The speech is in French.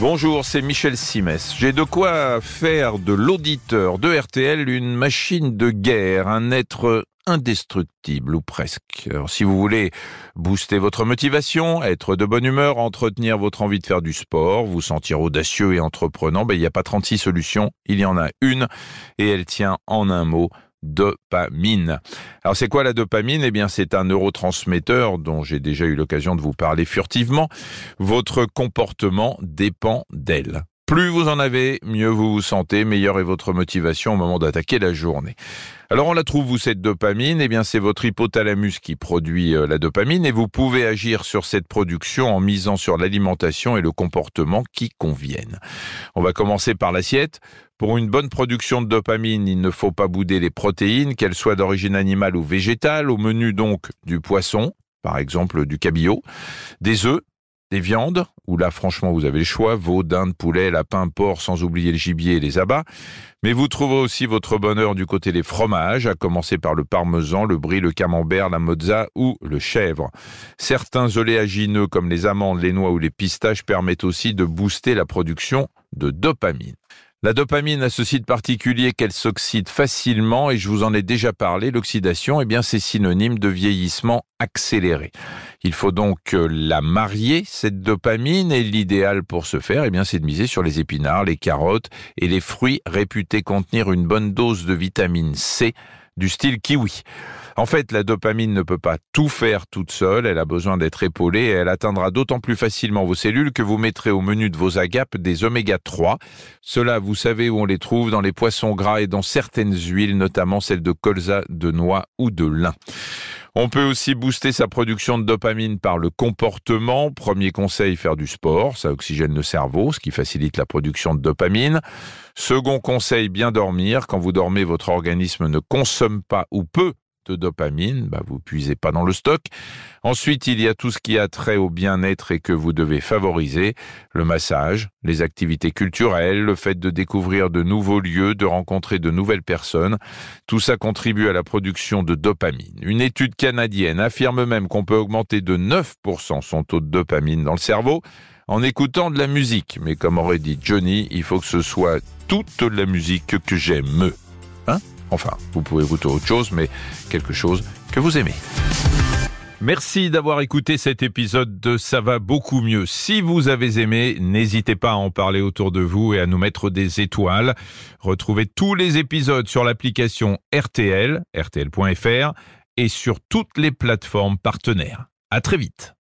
Bonjour, c'est Michel Simès. J'ai de quoi faire de l'auditeur de RTL une machine de guerre, un être indestructible ou presque. Alors, si vous voulez booster votre motivation, être de bonne humeur, entretenir votre envie de faire du sport, vous sentir audacieux et entreprenant, ben, il n'y a pas 36 solutions, il y en a une et elle tient en un mot dopamine. Alors c'est quoi la dopamine? Eh bien c'est un neurotransmetteur dont j'ai déjà eu l'occasion de vous parler furtivement. Votre comportement dépend d'elle. Plus vous en avez, mieux vous vous sentez, meilleure est votre motivation au moment d'attaquer la journée. Alors on la trouve où cette dopamine Eh bien c'est votre hypothalamus qui produit euh, la dopamine et vous pouvez agir sur cette production en misant sur l'alimentation et le comportement qui conviennent. On va commencer par l'assiette. Pour une bonne production de dopamine, il ne faut pas bouder les protéines, qu'elles soient d'origine animale ou végétale, au menu donc du poisson, par exemple du cabillaud, des œufs, des viandes, où là franchement vous avez le choix, veau, dinde, poulet, lapin, porc, sans oublier le gibier et les abats. Mais vous trouverez aussi votre bonheur du côté des fromages, à commencer par le parmesan, le brie, le camembert, la mozza ou le chèvre. Certains oléagineux comme les amandes, les noix ou les pistaches permettent aussi de booster la production de dopamine. La dopamine a ce site particulier qu'elle s'oxyde facilement et je vous en ai déjà parlé, l'oxydation, eh bien, c'est synonyme de vieillissement accéléré. Il faut donc la marier, cette dopamine, et l'idéal pour ce faire, eh bien, c'est de miser sur les épinards, les carottes et les fruits réputés contenir une bonne dose de vitamine C du style kiwi. En fait, la dopamine ne peut pas tout faire toute seule, elle a besoin d'être épaulée et elle atteindra d'autant plus facilement vos cellules que vous mettrez au menu de vos agapes des oméga 3. Cela, vous savez où on les trouve dans les poissons gras et dans certaines huiles, notamment celles de colza, de noix ou de lin. On peut aussi booster sa production de dopamine par le comportement. Premier conseil, faire du sport, ça oxygène le cerveau, ce qui facilite la production de dopamine. Second conseil, bien dormir. Quand vous dormez, votre organisme ne consomme pas ou peu de dopamine, bah vous puisez pas dans le stock. Ensuite, il y a tout ce qui a trait au bien-être et que vous devez favoriser, le massage, les activités culturelles, le fait de découvrir de nouveaux lieux, de rencontrer de nouvelles personnes. Tout ça contribue à la production de dopamine. Une étude canadienne affirme même qu'on peut augmenter de 9% son taux de dopamine dans le cerveau en écoutant de la musique. Mais comme aurait dit Johnny, il faut que ce soit toute la musique que j'aime. Hein? Enfin, vous pouvez écouter autre chose, mais quelque chose que vous aimez. Merci d'avoir écouté cet épisode de Ça va beaucoup mieux. Si vous avez aimé, n'hésitez pas à en parler autour de vous et à nous mettre des étoiles. Retrouvez tous les épisodes sur l'application RTL, rtl.fr et sur toutes les plateformes partenaires. À très vite.